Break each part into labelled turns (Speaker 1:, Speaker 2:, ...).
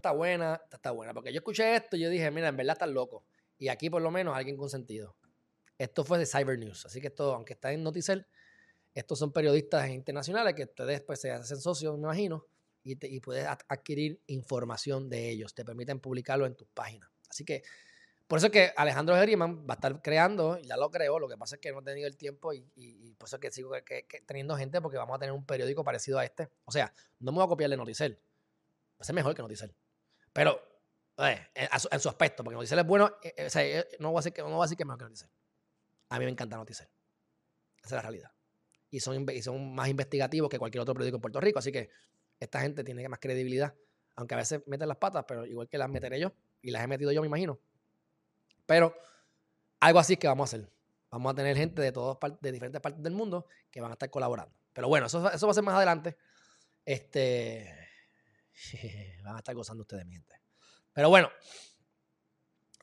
Speaker 1: está buena, esta está buena. Porque yo escuché esto y yo dije, mira, en verdad estás loco. Y aquí por lo menos alguien con sentido. Esto fue de Cyber News. Así que esto, aunque está en Noticel, estos son periodistas internacionales que ustedes pues se hacen socios, me imagino, y, y puedes adquirir información de ellos. Te permiten publicarlo en tus páginas. Así que por eso es que Alejandro Geriman va a estar creando, ya lo creó, lo que pasa es que no he tenido el tiempo y, por eso es que sigo teniendo gente porque vamos a tener un periódico parecido a este. O sea, no me voy a copiar de Noticel. Va a ser mejor que Noticel. Pero, eh, en, su aspecto, porque Noticel es bueno, eh, eh, o sea, no, voy a decir que, no voy a decir que es mejor que Noticel. A mí me encanta Noticel. Esa es la realidad. Y son, y son más investigativos que cualquier otro periódico en Puerto Rico, así que esta gente tiene más credibilidad, aunque a veces meten las patas, pero igual que las meteré yo, y las he metido yo, me imagino pero algo así es que vamos a hacer. Vamos a tener gente de, todas de diferentes partes del mundo que van a estar colaborando. Pero bueno, eso, eso va a ser más adelante. Este. van a estar gozando ustedes, mi gente. Pero bueno,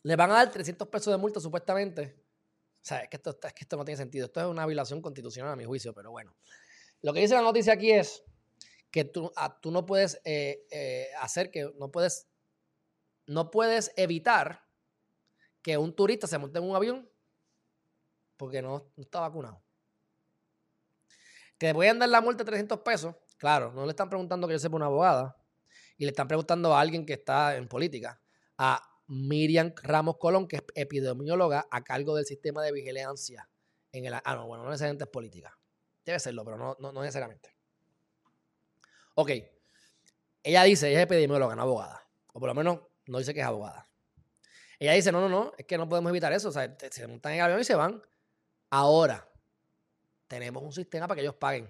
Speaker 1: le van a dar 300 pesos de multa supuestamente. O sea, es que, esto, no tiene sentido. Esto es una violación constitucional a mi juicio, pero bueno. Lo que dice la noticia aquí es que tú, ah, no puedes eh, eh, hacer que, no puedes, no puedes evitar que un turista se monte en un avión porque no, está vacunado. Te voy a dar la multa de 300 pesos. Claro, no le están preguntando que yo sepa una abogada. Y le están preguntando a alguien que está en política. A Miriam Ramos Colón, que es epidemióloga a cargo del sistema de vigilancia. En el, ah, no, bueno, no necesariamente es política. Debe serlo, pero no, no, no necesariamente. Ok. Ella dice, es epidemióloga, no abogada. O por lo menos no dice que es abogada. Ella dice, no, no, no, es que no podemos evitar eso. O sea, se montan en el avión y se van. Ahora, tenemos un sistema para que ellos paguen.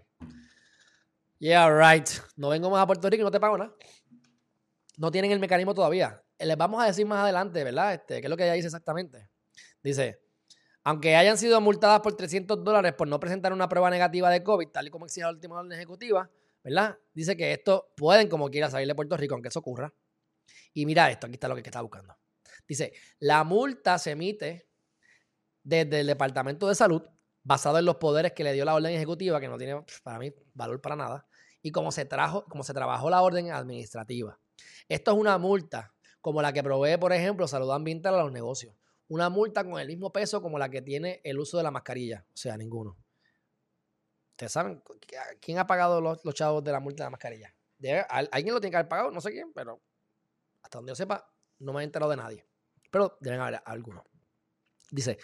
Speaker 1: Yeah, right. No vengo más a Puerto Rico y no te pago nada. No tienen el mecanismo todavía. Les vamos a decir más adelante, ¿verdad? Este, ¿Qué es lo que ella dice exactamente? Dice, aunque hayan sido multadas por 300 dólares por no presentar una prueba negativa de COVID, tal y como exige la última orden ejecutiva, ¿verdad? Dice que esto pueden como quiera salir de Puerto Rico, aunque eso ocurra. Y mira esto, aquí está lo que está buscando. Dice, la multa se emite desde el Departamento de Salud basado en los poderes que le dio la orden ejecutiva, que no tiene para mí valor para nada, y cómo se, trajo, cómo se trabajó la orden administrativa. Esto es una multa como la que provee, por ejemplo, Salud Ambiental a los negocios. Una multa con el mismo peso como la que tiene el uso de la mascarilla. O sea, ninguno. ¿Ustedes saben quién ha pagado los, chavos de la multa de la mascarilla? ¿Alguien lo tiene que haber pagado? No sé quién, pero hasta donde yo sepa, no me he enterado de nadie pero deben haber algunos. Dice,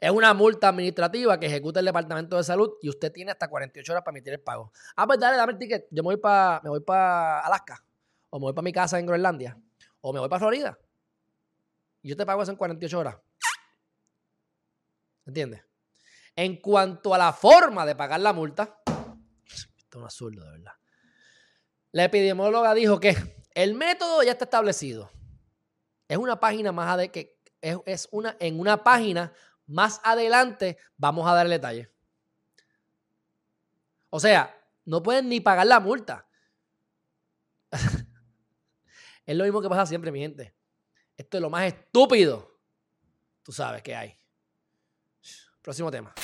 Speaker 1: es una multa administrativa que ejecuta el Departamento de Salud y usted tiene hasta 48 horas para emitir el pago. Ah, pues dale, dame el ticket. Yo me voy para Alaska, o me voy para mi casa en Groenlandia, o me voy para Florida. Y yo te pago eso en 48 horas. ¿Entiendes? En cuanto a la forma de pagar la multa, esto es un absurdo, de verdad. La epidemióloga dijo que el método ya está establecido. Es una página más de que es, una en una página más adelante vamos a dar detalle. O sea, no pueden ni pagar la multa. Es lo mismo que pasa siempre, mi gente. Esto es lo más estúpido. Tú sabes que hay. Próximo tema.